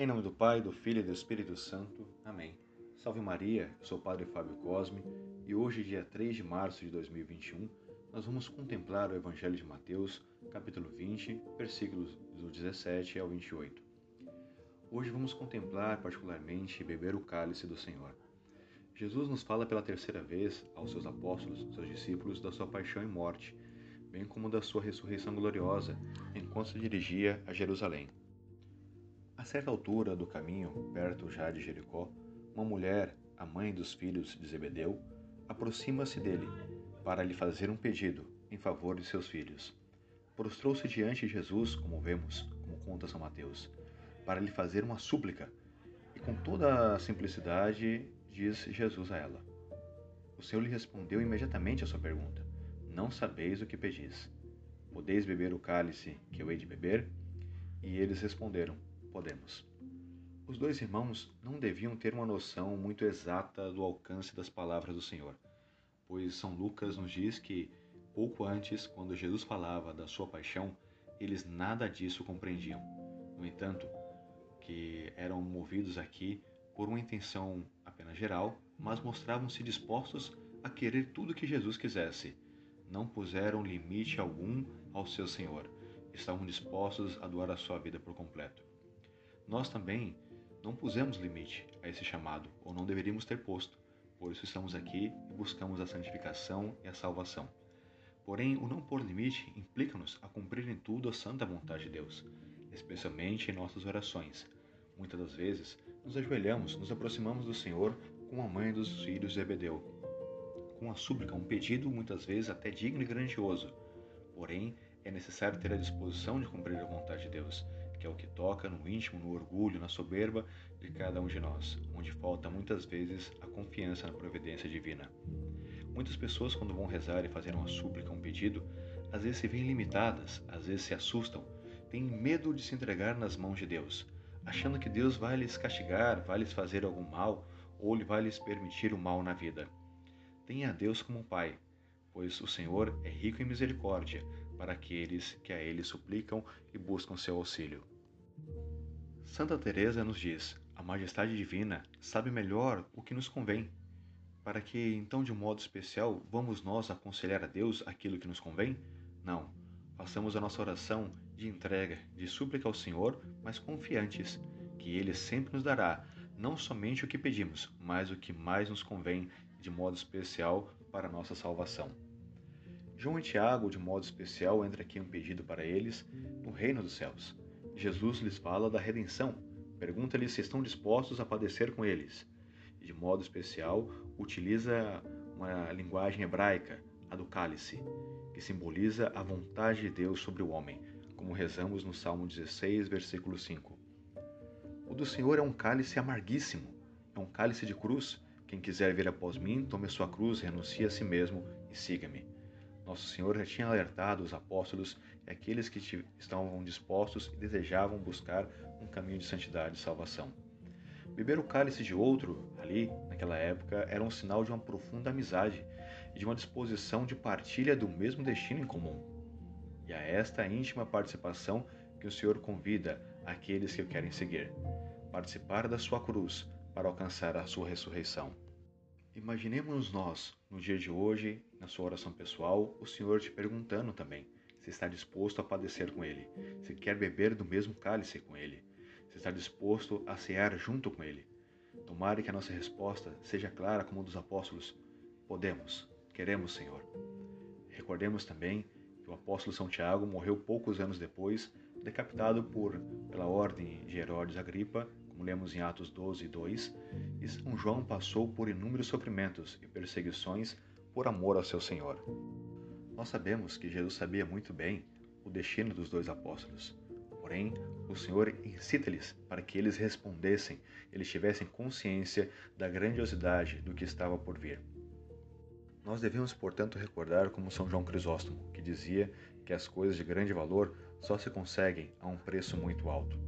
Em nome do Pai, do Filho e do Espírito Santo. Amém. Salve Maria, eu sou o Padre Fábio Cosme e hoje, dia 3 de março de 2021, nós vamos contemplar o Evangelho de Mateus, capítulo 20, versículos do 17 ao 28. Hoje vamos contemplar particularmente beber o cálice do Senhor. Jesus nos fala pela terceira vez aos seus apóstolos, seus discípulos, da sua paixão e morte, bem como da sua ressurreição gloriosa, enquanto se dirigia a Jerusalém. A certa altura do caminho, perto já de Jericó, uma mulher, a mãe dos filhos de Zebedeu, aproxima-se dele para lhe fazer um pedido em favor de seus filhos. Prostrou-se diante de Jesus, como vemos, como conta São Mateus, para lhe fazer uma súplica, e com toda a simplicidade diz Jesus a ela. O Senhor lhe respondeu imediatamente a sua pergunta: Não sabeis o que pedis. Podeis beber o cálice que eu hei de beber? E eles responderam: Podemos. Os dois irmãos não deviam ter uma noção muito exata do alcance das palavras do Senhor, pois São Lucas nos diz que, pouco antes, quando Jesus falava da sua paixão, eles nada disso compreendiam. No entanto, que eram movidos aqui por uma intenção apenas geral, mas mostravam-se dispostos a querer tudo que Jesus quisesse. Não puseram limite algum ao seu Senhor. Estavam dispostos a doar a sua vida por completo. Nós também não pusemos limite a esse chamado, ou não deveríamos ter posto. Por isso estamos aqui e buscamos a santificação e a salvação. Porém, o não pôr limite implica-nos a cumprir em tudo a santa vontade de Deus, especialmente em nossas orações. Muitas das vezes, nos ajoelhamos, nos aproximamos do Senhor com a mãe dos filhos de Zebedeu, com a súplica, um pedido muitas vezes até digno e grandioso. Porém, é necessário ter a disposição de cumprir a vontade de Deus que é o que toca no íntimo, no orgulho, na soberba de cada um de nós, onde falta muitas vezes a confiança na providência divina. Muitas pessoas, quando vão rezar e fazer uma súplica, um pedido, às vezes se veem limitadas, às vezes se assustam, têm medo de se entregar nas mãos de Deus, achando que Deus vai lhes castigar, vai lhes fazer algum mal ou vai lhes permitir o mal na vida. Tenha Deus como um Pai, pois o Senhor é rico em misericórdia para aqueles que a Ele suplicam e buscam seu auxílio. Santa Teresa nos diz: a majestade divina sabe melhor o que nos convém, para que então de modo especial vamos nós aconselhar a Deus aquilo que nos convém? Não. Façamos a nossa oração de entrega, de súplica ao Senhor, mas confiantes que Ele sempre nos dará não somente o que pedimos, mas o que mais nos convém de modo especial para a nossa salvação. João e Tiago, de modo especial, entra aqui um pedido para eles no reino dos céus. Jesus lhes fala da redenção, pergunta-lhes se estão dispostos a padecer com eles. E, de modo especial, utiliza uma linguagem hebraica, a do cálice, que simboliza a vontade de Deus sobre o homem, como rezamos no Salmo 16, versículo 5. O do Senhor é um cálice amarguíssimo, é um cálice de cruz. Quem quiser vir após mim, tome sua cruz, renuncie a si mesmo e siga-me. Nosso Senhor já tinha alertado os apóstolos e aqueles que estavam dispostos e desejavam buscar um caminho de santidade e salvação. Beber o cálice de outro, ali, naquela época, era um sinal de uma profunda amizade e de uma disposição de partilha do mesmo destino em comum. E a esta íntima participação que o Senhor convida aqueles que o querem seguir, participar da sua cruz para alcançar a sua ressurreição. Imaginemos nós, no dia de hoje, na sua oração pessoal, o Senhor te perguntando também se está disposto a padecer com Ele, se quer beber do mesmo cálice com Ele, se está disposto a cear junto com Ele. Tomara que a nossa resposta seja clara como a dos apóstolos: podemos, queremos, Senhor. Recordemos também que o apóstolo São Tiago morreu poucos anos depois, decapitado por, pela ordem de Herodes Agripa como lemos em Atos 12, 2, e São João passou por inúmeros sofrimentos e perseguições por amor ao seu Senhor. Nós sabemos que Jesus sabia muito bem o destino dos dois apóstolos. Porém, o Senhor incita-lhes para que eles respondessem, eles tivessem consciência da grandiosidade do que estava por vir. Nós devemos, portanto, recordar como São João Crisóstomo, que dizia que as coisas de grande valor só se conseguem a um preço muito alto.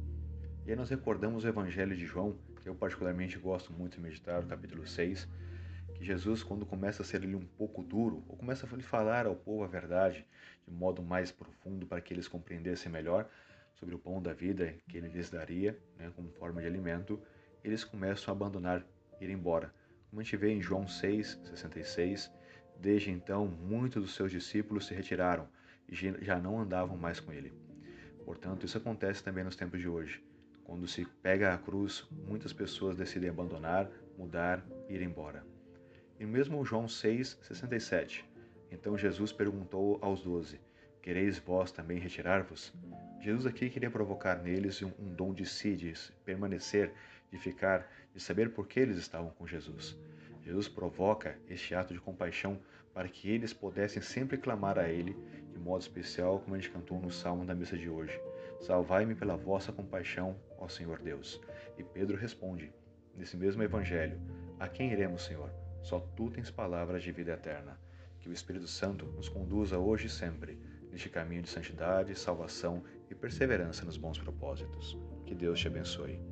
E aí nós recordamos o Evangelho de João, que eu particularmente gosto muito de meditar, o capítulo 6, que Jesus, quando começa a ser ele um pouco duro, ou começa a falar ao povo a verdade de modo mais profundo para que eles compreendessem melhor, sobre o pão da vida que ele lhes daria, né, como forma de alimento, eles começam a abandonar, ir embora. Como a gente vê em João 6, 66, desde então muitos dos seus discípulos se retiraram e já não andavam mais com ele. Portanto, isso acontece também nos tempos de hoje. Quando se pega a cruz, muitas pessoas decidem abandonar, mudar ir embora. E mesmo João 6, 67. Então Jesus perguntou aos doze: Quereis vós também retirar-vos? Jesus aqui queria provocar neles um, um dom de si, de permanecer, de ficar, de saber por que eles estavam com Jesus. Jesus provoca este ato de compaixão para que eles pudessem sempre clamar a Ele, de modo especial, como a gente cantou no salmo da missa de hoje: Salvai-me pela vossa compaixão, ó Senhor Deus. E Pedro responde, nesse mesmo evangelho: A quem iremos, Senhor? Só tu tens palavras de vida eterna. Que o Espírito Santo nos conduza hoje e sempre neste caminho de santidade, salvação e perseverança nos bons propósitos. Que Deus te abençoe.